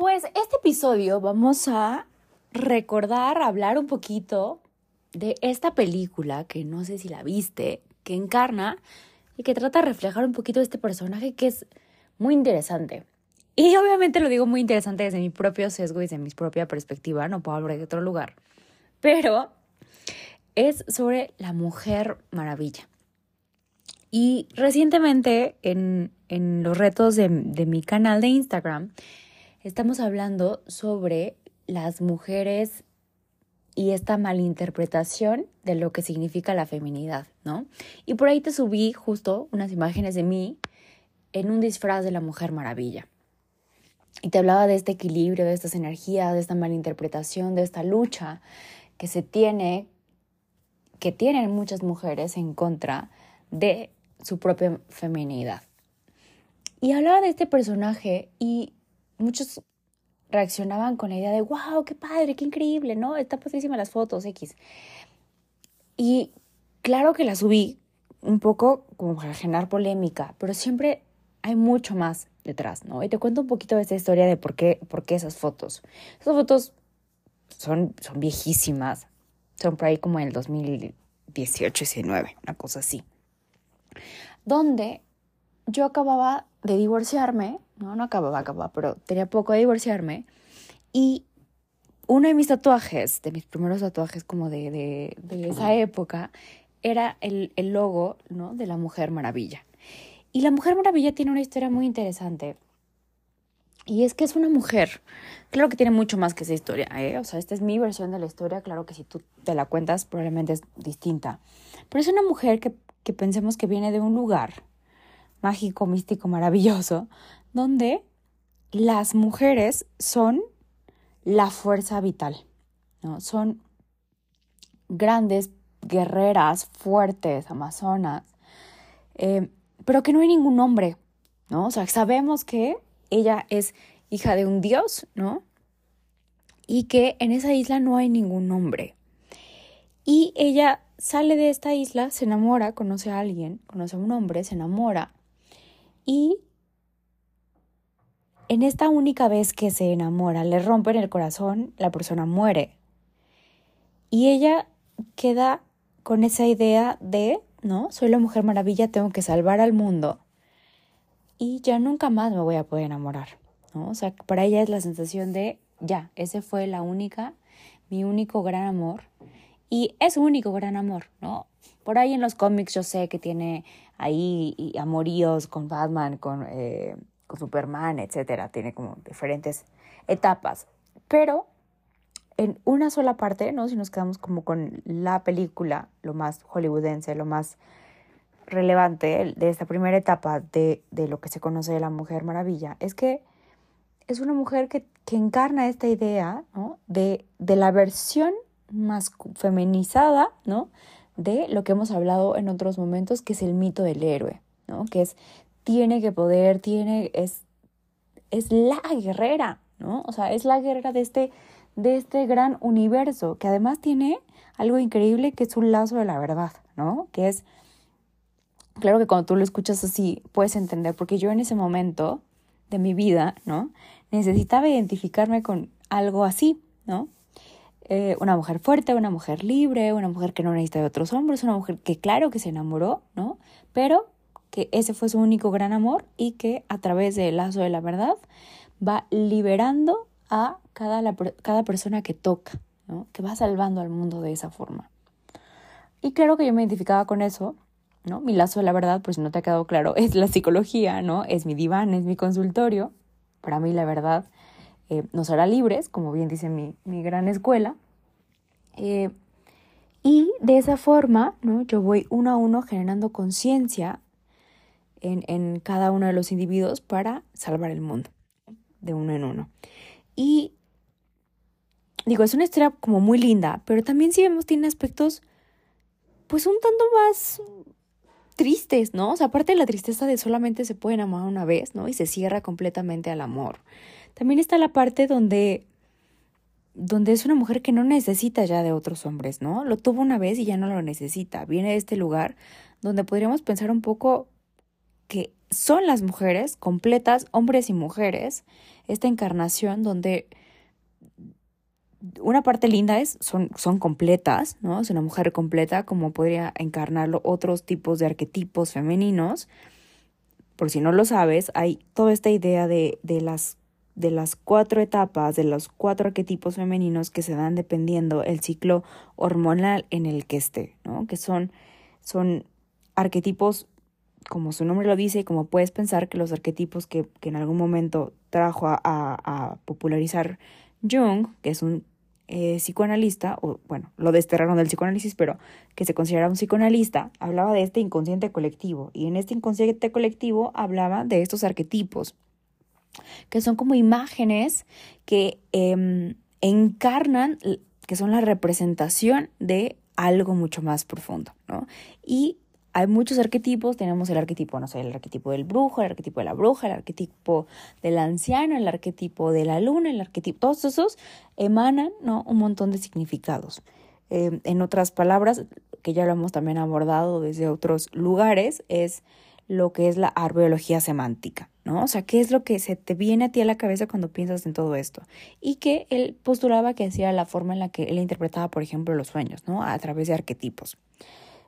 Pues este episodio vamos a recordar, hablar un poquito de esta película que no sé si la viste, que encarna y que trata de reflejar un poquito este personaje que es muy interesante. Y obviamente lo digo muy interesante desde mi propio sesgo y desde mi propia perspectiva, no puedo hablar de otro lugar. Pero es sobre la Mujer Maravilla. Y recientemente en, en los retos de, de mi canal de Instagram, estamos hablando sobre las mujeres y esta malinterpretación de lo que significa la feminidad, ¿no? Y por ahí te subí justo unas imágenes de mí en un disfraz de la Mujer Maravilla. Y te hablaba de este equilibrio, de estas energías, de esta malinterpretación, de esta lucha que se tiene, que tienen muchas mujeres en contra de su propia feminidad. Y hablaba de este personaje y muchos reaccionaban con la idea de, wow, qué padre, qué increíble, ¿no? Está padrísima las fotos X. Y claro que la subí un poco como para generar polémica, pero siempre hay mucho más detrás, ¿no? Y te cuento un poquito de esta historia de por qué, por qué esas fotos. Esas fotos son, son viejísimas, son por ahí como en el 2018, 19, una cosa así. Donde yo acababa de divorciarme no, no acababa, acababa, pero tenía poco de divorciarme. Y uno de mis tatuajes, de mis primeros tatuajes como de, de, de esa época, era el, el logo, ¿no? De la Mujer Maravilla. Y la Mujer Maravilla tiene una historia muy interesante. Y es que es una mujer. Claro que tiene mucho más que esa historia, ¿eh? O sea, esta es mi versión de la historia. Claro que si tú te la cuentas, probablemente es distinta. Pero es una mujer que, que pensemos que viene de un lugar mágico, místico, maravilloso, donde las mujeres son la fuerza vital, ¿no? Son grandes guerreras, fuertes, amazonas, eh, pero que no hay ningún hombre, ¿no? O sea, sabemos que ella es hija de un dios, ¿no? Y que en esa isla no hay ningún hombre. Y ella sale de esta isla, se enamora, conoce a alguien, conoce a un hombre, se enamora y en esta única vez que se enamora, le rompen el corazón, la persona muere. Y ella queda con esa idea de, ¿no? Soy la mujer maravilla, tengo que salvar al mundo. Y ya nunca más me voy a poder enamorar, ¿no? O sea, para ella es la sensación de, ya, ese fue la única, mi único gran amor. Y es su único gran amor, ¿no? Por ahí en los cómics yo sé que tiene ahí amoríos con Batman, con eh, Superman, etcétera. Tiene como diferentes etapas. Pero en una sola parte, ¿no? Si nos quedamos como con la película, lo más hollywoodense, lo más relevante de esta primera etapa de, de lo que se conoce de la Mujer Maravilla, es que es una mujer que, que encarna esta idea, ¿no? De, de la versión más feminizada, ¿no? De lo que hemos hablado en otros momentos, que es el mito del héroe, ¿no? Que es tiene que poder, tiene, es, es la guerrera, ¿no? O sea, es la guerrera de este, de este gran universo, que además tiene algo increíble que es un lazo de la verdad, ¿no? Que es, claro que cuando tú lo escuchas así, puedes entender, porque yo en ese momento de mi vida, ¿no? Necesitaba identificarme con algo así, ¿no? Eh, una mujer fuerte, una mujer libre, una mujer que no necesita de otros hombres, una mujer que claro que se enamoró, ¿no? Pero que ese fue su único gran amor y que a través del lazo de la verdad va liberando a cada, cada persona que toca, ¿no? que va salvando al mundo de esa forma. Y claro que yo me identificaba con eso, ¿no? Mi lazo de la verdad, pues si no te ha quedado claro, es la psicología, ¿no? Es mi diván, es mi consultorio. Para mí la verdad eh, nos hará libres, como bien dice mi, mi gran escuela. Eh, y de esa forma, ¿no? Yo voy uno a uno generando conciencia en, cada uno de los individuos para salvar el mundo, de uno en uno. Y digo, es una historia como muy linda, pero también si vemos tiene aspectos pues un tanto más tristes, ¿no? O sea, aparte de la tristeza de solamente se pueden amar una vez, ¿no? Y se cierra completamente al amor. También está la parte donde donde es una mujer que no necesita ya de otros hombres, ¿no? Lo tuvo una vez y ya no lo necesita. Viene de este lugar donde podríamos pensar un poco que son las mujeres completas, hombres y mujeres, esta encarnación donde una parte linda es, son, son completas, ¿no? Es una mujer completa, como podría encarnarlo otros tipos de arquetipos femeninos. Por si no lo sabes, hay toda esta idea de, de las de las cuatro etapas, de los cuatro arquetipos femeninos que se dan dependiendo el ciclo hormonal en el que esté, ¿no? Que son, son arquetipos, como su nombre lo dice, y como puedes pensar que los arquetipos que, que en algún momento trajo a, a, popularizar Jung, que es un eh, psicoanalista, o bueno, lo desterraron del psicoanálisis, pero que se considera un psicoanalista, hablaba de este inconsciente colectivo. Y en este inconsciente colectivo hablaba de estos arquetipos, que son como imágenes que em, encarnan, que son la representación de algo mucho más profundo, ¿no? Y hay muchos arquetipos, tenemos el arquetipo, no sé, el arquetipo del brujo, el arquetipo de la bruja, el arquetipo del anciano, el arquetipo de la luna, el arquetipo, todos esos emanan, ¿no? Un montón de significados. Em, en otras palabras, que ya lo hemos también abordado desde otros lugares, es lo que es la arbeología semántica, ¿no? O sea, ¿qué es lo que se te viene a ti a la cabeza cuando piensas en todo esto? Y que él postulaba que hacía la forma en la que él interpretaba, por ejemplo, los sueños, ¿no? A través de arquetipos.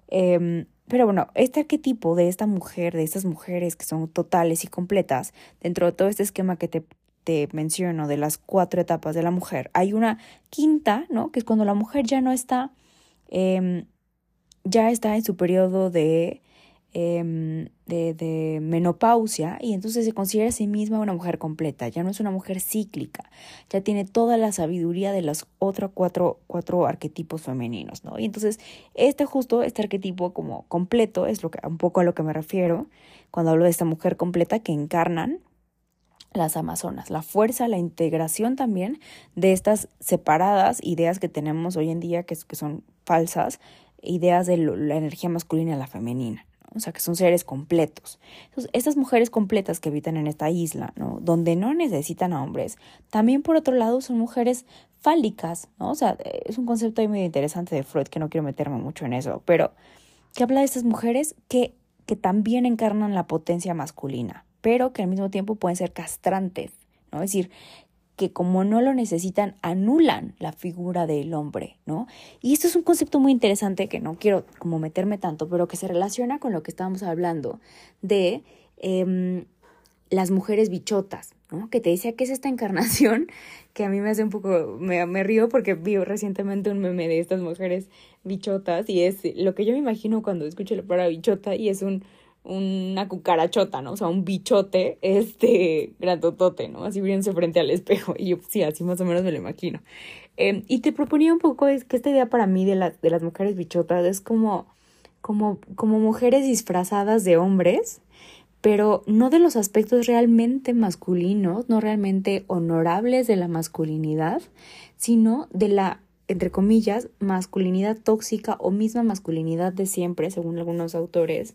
Eh, pero bueno, este arquetipo de esta mujer, de estas mujeres que son totales y completas, dentro de todo este esquema que te, te menciono de las cuatro etapas de la mujer, hay una quinta, ¿no? Que es cuando la mujer ya no está, eh, ya está en su periodo de De, de, menopausia y entonces se considera a sí misma una mujer completa, ya no es una mujer cíclica, ya tiene toda la sabiduría de los otros cuatro, cuatro arquetipos femeninos, ¿no? Y entonces este justo, este arquetipo como completo es lo que, un poco a lo que me refiero cuando hablo de esta mujer completa que encarnan las amazonas, la fuerza, la integración también de estas separadas ideas que tenemos hoy en día que, que son falsas, ideas de la energía masculina y la femenina o sea, que son seres completos. Entonces, estas mujeres completas que habitan en esta isla, ¿no? Donde no necesitan a hombres, también por otro lado son mujeres fálicas, ¿no? O sea, es un concepto ahí medio interesante de Freud que no quiero meterme mucho en eso, pero que habla de estas mujeres que, que también encarnan la potencia masculina, pero que al mismo tiempo pueden ser castrantes, ¿no? Es decir, que como no lo necesitan, anulan la figura del hombre, ¿no? Y esto es un concepto muy interesante que no quiero como meterme tanto, pero que se relaciona con lo que estábamos hablando de em, las mujeres bichotas, ¿no? Que te decía que es esta encarnación que a mí me hace un poco, me, me río porque vi recientemente un meme de estas mujeres bichotas y es lo que yo me imagino cuando escucho la palabra bichota y es un una cucarachota, ¿no? O sea, un bichote, este, grandotote, ¿no? Así viéndose frente al espejo. Y yo, sí, así más o menos me lo imagino. Em, y te proponía un poco es que esta idea para mí de, las de las mujeres bichotas es como, como, como mujeres disfrazadas de hombres, pero no de los aspectos realmente masculinos, no realmente honorables de la masculinidad, sino de la entre comillas, masculinidad tóxica o misma masculinidad de siempre, según algunos autores,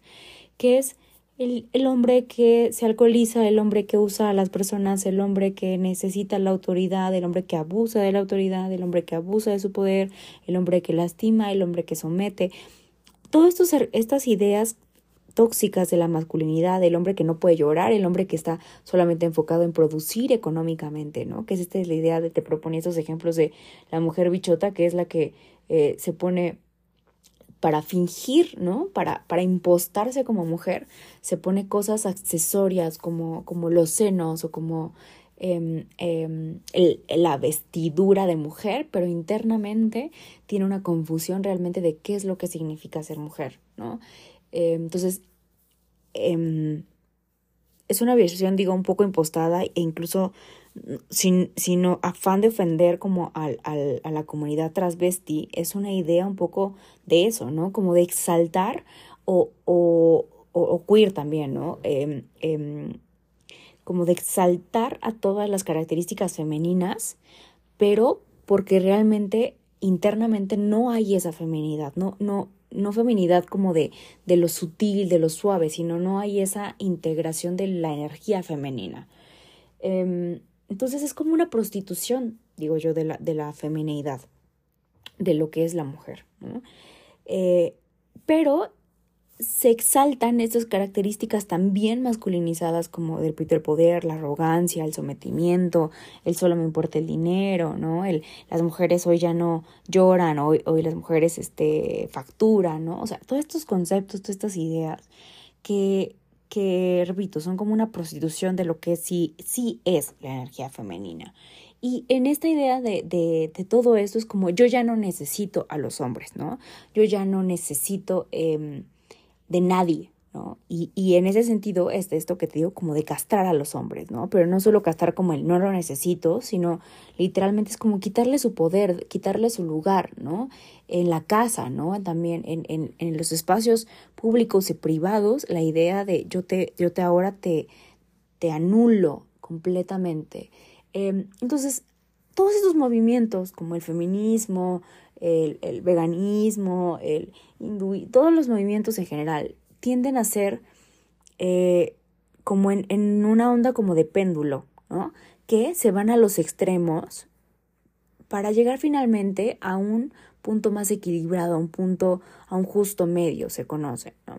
que es el, el, hombre que se alcoholiza, el hombre que usa a las personas, el hombre que necesita la autoridad, el hombre que abusa de la autoridad, el hombre que abusa de su poder, el hombre que lastima, el hombre que somete. Todas estas ideas tóxicas de la masculinidad, el hombre que no puede llorar, el hombre que está solamente enfocado en producir económicamente, ¿no? Que es esta es la idea de te propone estos ejemplos de la mujer bichota, que es la que eh, se pone para fingir, ¿no? Para, para impostarse como mujer, se pone cosas accesorias como, como los senos o como em, em, la vestidura de mujer, pero internamente tiene una confusión realmente de qué es lo que significa ser mujer, ¿no? Em, entonces, es una versión, digo, un poco impostada e incluso sin, sino afán de ofender como al, al, a la comunidad transvesti, es una idea un poco de eso, ¿no? Como de exaltar o, o, o, queer también, ¿no? Em, em, como de exaltar a todas las características femeninas, pero porque realmente internamente no hay esa feminidad, no, no, no feminidad como de, de lo sutil, de lo suave, sino no hay esa integración de la energía femenina. Em, entonces es como una prostitución, digo yo, de la, de la feminidad, de lo que es la mujer. Eh, pero se exaltan estas características también masculinizadas como del poder, la arrogancia, el sometimiento, el solo me importa el dinero, ¿no? El, las mujeres hoy ya no lloran, hoy, hoy las mujeres este, facturan, ¿no? O sea, todos estos conceptos, todas estas ideas que, que, repito, son como una prostitución de lo que sí, sí es la energía femenina. Y en esta idea de, de, de, todo esto es como yo ya no necesito a los hombres, ¿no? Yo ya no necesito... Eh, de nadie, ¿no? Y, y en ese sentido es esto que te digo como de castrar a los hombres, ¿no? Pero no solo castrar como el no lo necesito, sino literalmente es como quitarle su poder, quitarle su lugar, ¿no? En la casa, ¿no? También en, en, en los espacios públicos y privados, la idea de yo te, yo te ahora te, te anulo completamente. Em, entonces, todos estos movimientos como el feminismo, el, el veganismo, el todos los movimientos en general tienden a ser eh, como en, en, una onda como de péndulo, ¿no? Que se van a los extremos para llegar finalmente a un punto más equilibrado, a un punto, a un justo medio, se conoce, ¿no?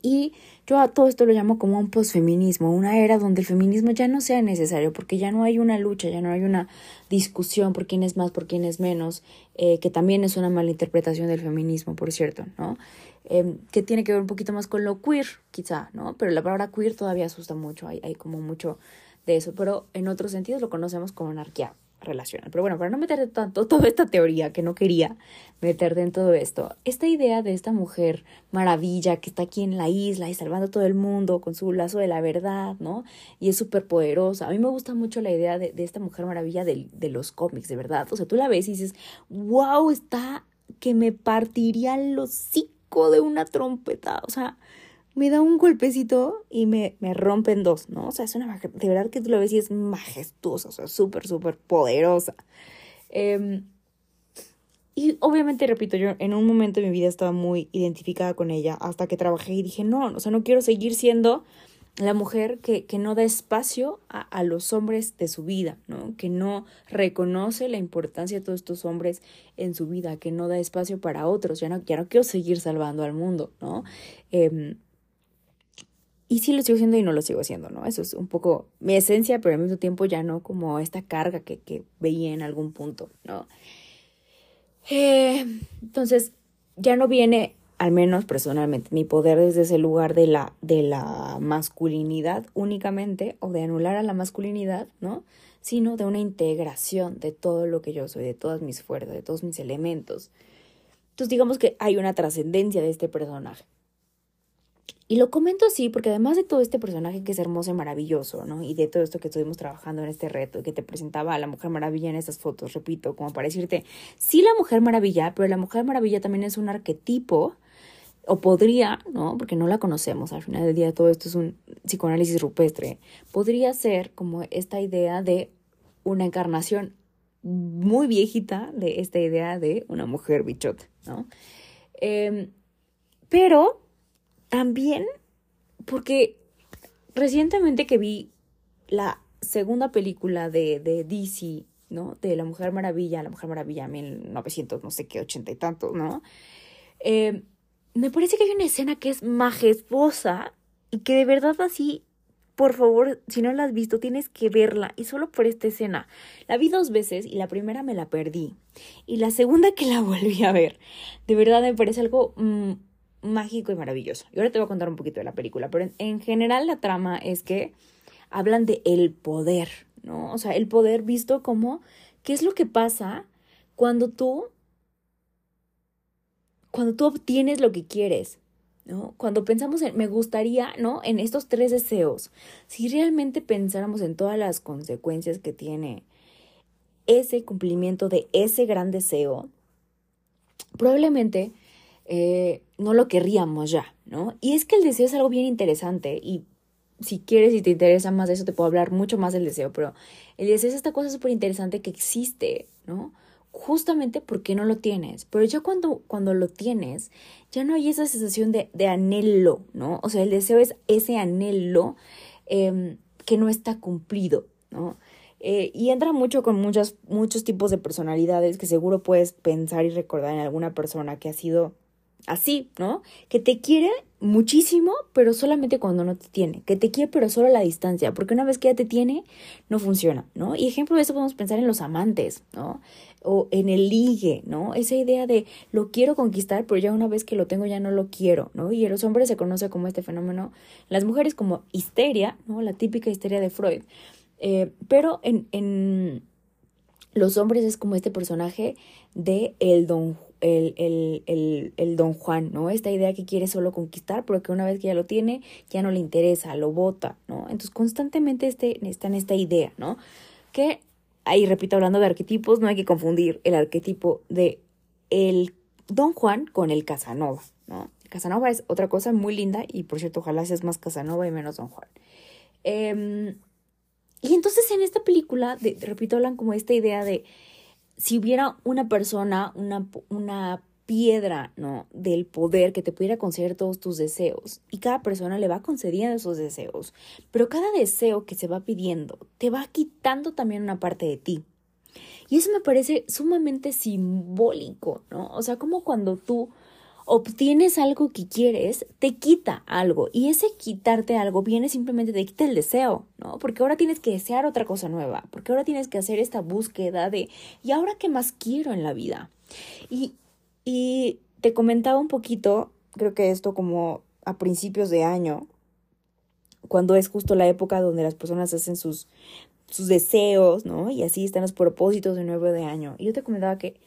Y yo a todo esto lo llamo como un posfeminismo, una era donde el feminismo ya no sea necesario, porque ya no hay una lucha, ya no hay una discusión por quién es más, por quién es menos, eh, que también es una mala interpretación del feminismo, por cierto, ¿no? Eh, que tiene que ver un poquito más con lo queer, quizá, ¿no? Pero la palabra queer todavía asusta mucho, hay, hay como mucho de eso, pero en otros sentidos lo conocemos como anarquía relacional. Pero bueno, para no meterte tanto toda esta teoría que no quería meter en todo esto, esta idea de esta mujer maravilla que está aquí en la isla y salvando a todo el mundo con su lazo de la verdad, ¿no? Y es súper poderosa. A mí me gusta mucho la idea de, de esta mujer maravilla de, de, los cómics, de verdad. O sea, tú la ves y dices, wow, está que me partiría el hocico de una trompeta. O sea, me da un golpecito y me, me rompe en dos, ¿no? O sea, es una de verdad que tú lo ves y es majestuosa, o sea, súper, súper poderosa. Eh, y obviamente, repito, yo en un momento de mi vida estaba muy identificada con ella hasta que trabajé y dije, no, o sea, no quiero seguir siendo la mujer que, que no da espacio a, a, los hombres de su vida, ¿no? Que no reconoce la importancia de todos estos hombres en su vida, que no da espacio para otros. Ya no, ya no quiero seguir salvando al mundo, ¿no? Eh, y sí lo sigo haciendo y no lo sigo haciendo, ¿no? Eso es un poco mi esencia, pero al mismo tiempo ya no como esta carga que, que veía en algún punto, ¿no? Eh, entonces, ya no viene, al menos personalmente, mi poder desde ese lugar de la, de la masculinidad únicamente, o de anular a la masculinidad, ¿no? Sino de una integración de todo lo que yo soy, de todas mis fuerzas, de todos mis elementos. Entonces, digamos que hay una trascendencia de este personaje. Y lo comento así porque además de todo este personaje que es hermoso y maravilloso, ¿no? Y de todo esto que estuvimos trabajando en este reto, que te presentaba a la Mujer Maravilla en estas fotos, repito, como para decirte, sí la Mujer Maravilla, pero la Mujer Maravilla también es un arquetipo, o podría, ¿no? Porque no la conocemos, al final del día todo esto es un psicoanálisis rupestre, podría ser como esta idea de una encarnación muy viejita de esta idea de una mujer bichota, ¿no? Eh, pero también porque recientemente que vi la segunda película de, de DC, ¿no? De La Mujer Maravilla, La Mujer Maravilla 1900, no sé qué, ochenta y tantos, ¿no? Eh, me parece que hay una escena que es majestuosa y que de verdad así, por favor, si no la has visto, tienes que verla y solo por esta escena. La vi dos veces y la primera me la perdí y la segunda que la volví a ver, de verdad me parece algo... Mmm, mágico y maravilloso. Y ahora te voy a contar un poquito de la película, pero en, general la trama es que hablan de el poder, ¿no? O sea, el poder visto como qué es lo que pasa cuando tú cuando tú obtienes lo que quieres, ¿no? Cuando pensamos en me gustaría, ¿no? En estos tres deseos, si realmente pensáramos en todas las consecuencias que tiene ese cumplimiento de ese gran deseo, probablemente eh, no lo querríamos ya, ¿no? Y es que el deseo es algo bien interesante y si quieres y te interesa más de eso, te puedo hablar mucho más del deseo, pero el deseo es esta cosa súper interesante que existe, ¿no? Justamente porque no lo tienes. Pero ya cuando, cuando lo tienes, ya no hay esa sensación de, de anhelo, ¿no? O sea, el deseo es ese anhelo em, que no está cumplido, ¿no? Eh, y entra mucho con muchos, muchos tipos de personalidades que seguro puedes pensar y recordar en alguna persona que ha sido así, ¿no? Que te quiere muchísimo, pero solamente cuando no te tiene. Que te quiere, pero solo a la distancia. Porque una vez que ya te tiene, no funciona, ¿no? Y ejemplo de eso podemos pensar en los amantes, ¿no? O en el ligue, ¿no? Esa idea de lo quiero conquistar, pero ya una vez que lo tengo ya no lo quiero, ¿no? Y en los hombres se conoce como este fenómeno, las mujeres como histeria, ¿no? La típica histeria de Freud. Eh, pero en, en los hombres es como este personaje de el don el, el, el, el, don Juan, ¿no? Esta idea que quiere solo conquistar, pero que una vez que ya lo tiene, ya no le interesa, lo bota, ¿no? Entonces constantemente este, está en esta idea, ¿no? Que, ahí repito, hablando de arquetipos, no hay que confundir el arquetipo de el don Juan con el Casanova, ¿no? Casanova es otra cosa muy linda y por cierto, ojalá seas más Casanova y menos don Juan. Eh, y entonces en esta película, de, repito, hablan como esta idea de si hubiera una persona, una, una piedra, ¿no? Del poder que te pudiera conceder todos tus deseos. Y cada persona le va concediendo esos deseos. Pero cada deseo que se va pidiendo te va quitando también una parte de ti. Y eso me parece sumamente simbólico, ¿no? O sea, como cuando tú obtienes algo que quieres, te quita algo. Y ese quitarte algo viene simplemente de quita el deseo, ¿no? Porque ahora tienes que desear otra cosa nueva, porque ahora tienes que hacer esta búsqueda de, ¿y ahora qué más quiero en la vida? Y, y te comentaba un poquito, creo que esto como a principios de año, cuando es justo la época donde las personas hacen sus, sus deseos, ¿no? Y así están los propósitos de nuevo de año. Y yo te comentaba que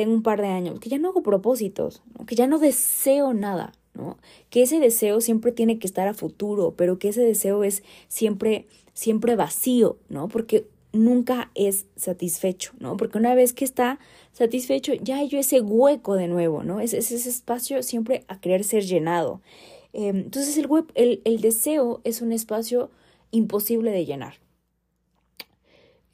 tengo un par de años, que ya no hago propósitos, que ya no deseo nada, ¿no? Que ese deseo siempre tiene que estar a futuro, pero que ese deseo es siempre, siempre vacío, ¿no? Porque nunca es satisfecho, ¿no? Porque una vez que está satisfecho, ya hay ese hueco de nuevo, ¿no? Es, ese espacio siempre a querer ser llenado. Em, entonces el, el, el, deseo es un espacio imposible de llenar.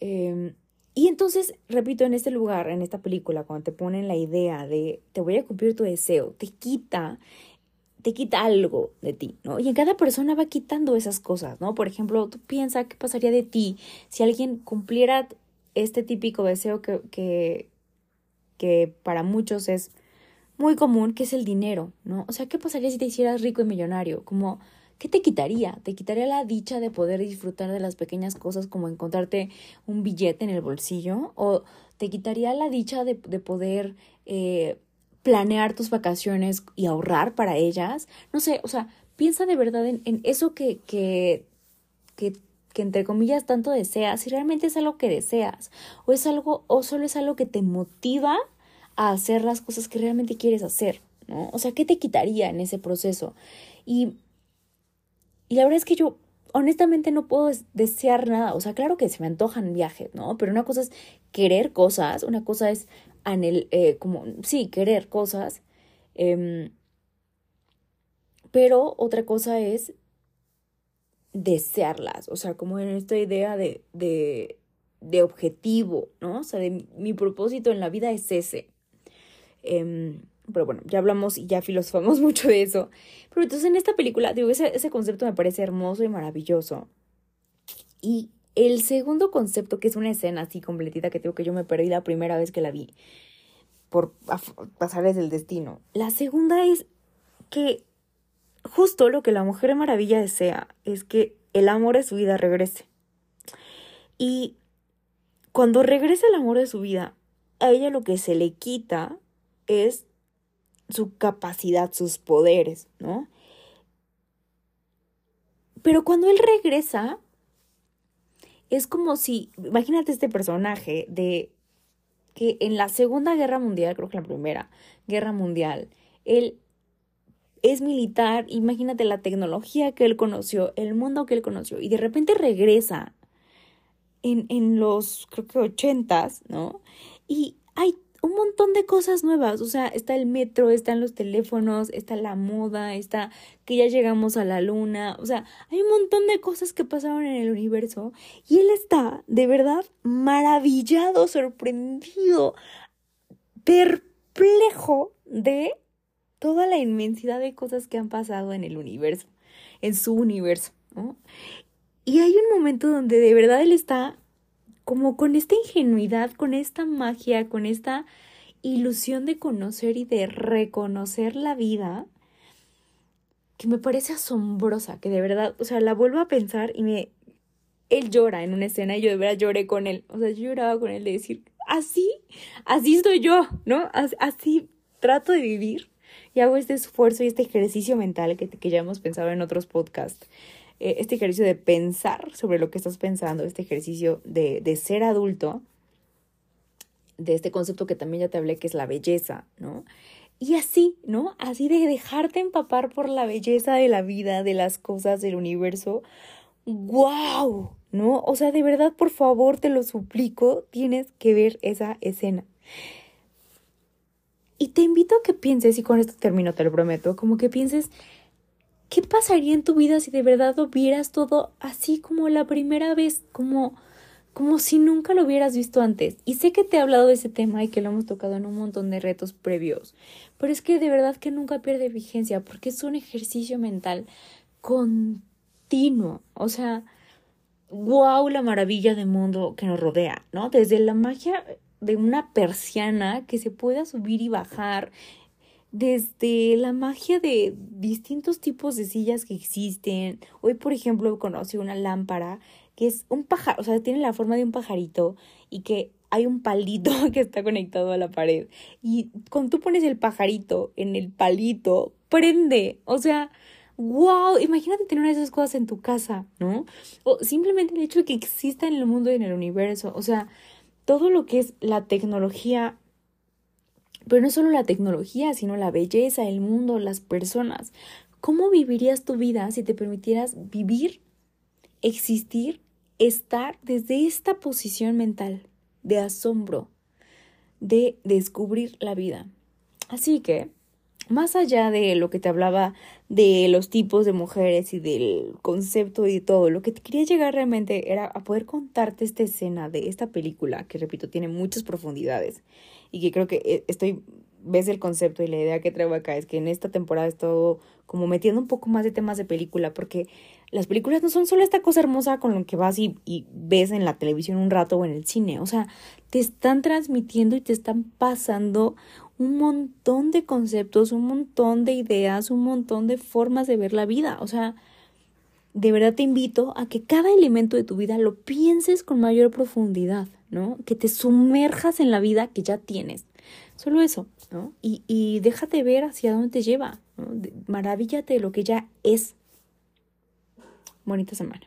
Eh, y entonces, repito, en este lugar, en esta película, cuando te ponen la idea de te voy a cumplir tu deseo, te quita, te quita algo de ti, ¿no? Y en cada persona va quitando esas cosas, ¿no? Por ejemplo, tú piensas qué pasaría de ti si alguien cumpliera este típico deseo que, que, que para muchos es muy común, que es el dinero, ¿no? O sea, ¿qué pasaría si te hicieras rico y millonario? Como ¿qué te quitaría? ¿Te quitaría la dicha de poder disfrutar de las pequeñas cosas como encontrarte un billete en el bolsillo? ¿O te quitaría la dicha de, de poder eh, planear tus vacaciones y ahorrar para ellas? No sé, o sea, piensa de verdad en, en eso que, que, que, que entre comillas tanto deseas, si realmente es algo que deseas, o es algo, o solo es algo que te motiva a hacer las cosas que realmente quieres hacer, ¿no? O sea, ¿qué te quitaría en ese proceso? Y y la verdad es que yo honestamente no puedo desear nada. O sea, claro que se me antojan viajes, ¿no? Pero una cosa es querer cosas, una cosa es anhel, eh, como, sí, querer cosas. Eh, pero otra cosa es desearlas. O sea, como en esta idea de, de, de objetivo, ¿no? O sea, de mi propósito en la vida es ese. Eh, pero bueno, ya hablamos y ya filosofamos mucho de eso. Pero entonces en esta película, digo, ese, ese concepto me parece hermoso y maravilloso. Y el segundo concepto, que es una escena así completita que tengo que yo me perdí la primera vez que la vi por pasarles el destino. La segunda es que justo lo que la Mujer Maravilla desea es que el amor de su vida regrese. Y cuando regresa el amor de su vida, a ella lo que se le quita es su capacidad, sus poderes, ¿no? Pero cuando él regresa, es como si, imagínate este personaje de que en la Segunda Guerra Mundial, creo que la Primera Guerra Mundial, él es militar, imagínate la tecnología que él conoció, el mundo que él conoció, y de repente regresa en, en los, creo que ochentas, ¿no? Y hay un montón de cosas nuevas. O sea, está el metro, están los teléfonos, está la moda, está que ya llegamos a la luna. O sea, hay un montón de cosas que pasaron en el universo. Y él está, de verdad, maravillado, sorprendido, perplejo de toda la inmensidad de cosas que han pasado en el universo, en su universo. Y hay un momento donde de verdad él está como con esta ingenuidad, con esta magia, con esta ilusión de conocer y de reconocer la vida, que me parece asombrosa, que de verdad, o sea, la vuelvo a pensar y me... Él llora en una escena y yo de verdad lloré con él, o sea, yo lloraba con él de decir, así, así estoy yo, ¿no? Así, trato de vivir y hago este esfuerzo y este ejercicio mental que, que ya hemos pensado en otros podcasts eh, este ejercicio de pensar sobre lo que estás pensando, este ejercicio de, de ser adulto, de este concepto que también ya te hablé, que es la belleza, ¿no? Y así, ¿no? Así de dejarte empapar por la belleza de la vida, de las cosas del universo. ¡Wow! ¿No? O sea, de verdad, por favor, te lo suplico, tienes que ver esa escena. Y te invito a que pienses, y con esto termino, te lo prometo, como que pienses ¿Qué pasaría en tu vida si de verdad lo vieras todo así como la primera vez, como como si nunca lo hubieras visto antes? Y sé que te he hablado de ese tema y que lo hemos tocado en un montón de retos previos, pero es que de verdad que nunca pierde vigencia porque es un ejercicio mental continuo, o sea, wow la maravilla del mundo que nos rodea, ¿no? Desde la magia de una persiana que se pueda subir y bajar desde la magia de distintos tipos de sillas que existen. Hoy, por ejemplo, conocí una lámpara que es un pájaro, o sea, tiene la forma de un pajarito y que hay un palito que está conectado a la pared. Y cuando tú pones el pajarito en el palito, prende. O sea, wow, imagínate tener una de esas cosas en tu casa, ¿no? O simplemente el hecho de que exista en el mundo y en el universo. O sea, todo lo que es la tecnología pero no solo la tecnología, sino la belleza, el mundo, las personas. ¿Cómo vivirías tu vida si te permitieras vivir, existir, estar desde esta posición mental de asombro, de descubrir la vida? Así que, más allá de lo que te hablaba de los tipos de mujeres y del concepto y todo, lo que te quería llegar realmente era a poder contarte esta escena de esta película, que repito, tiene muchas profundidades y que creo que eh, estoy, ves el concepto y la idea que traigo acá es que en esta temporada he estado como metiendo un poco más de temas de película porque las películas no son solo esta cosa hermosa con lo que vas y, y ves en la televisión un rato o en el cine, o sea, te están transmitiendo y te están pasando un montón de conceptos, un montón de ideas, un montón de formas de ver la vida, o sea, de verdad te invito a que cada elemento de tu vida lo pienses con mayor profundidad, ¿no? Que te sumerjas en la vida que ya tienes. Solo eso, ¿no? Y, y déjate ver hacia dónde te lleva, ¿no? Maravíllate de lo que ya es. Bonita semana.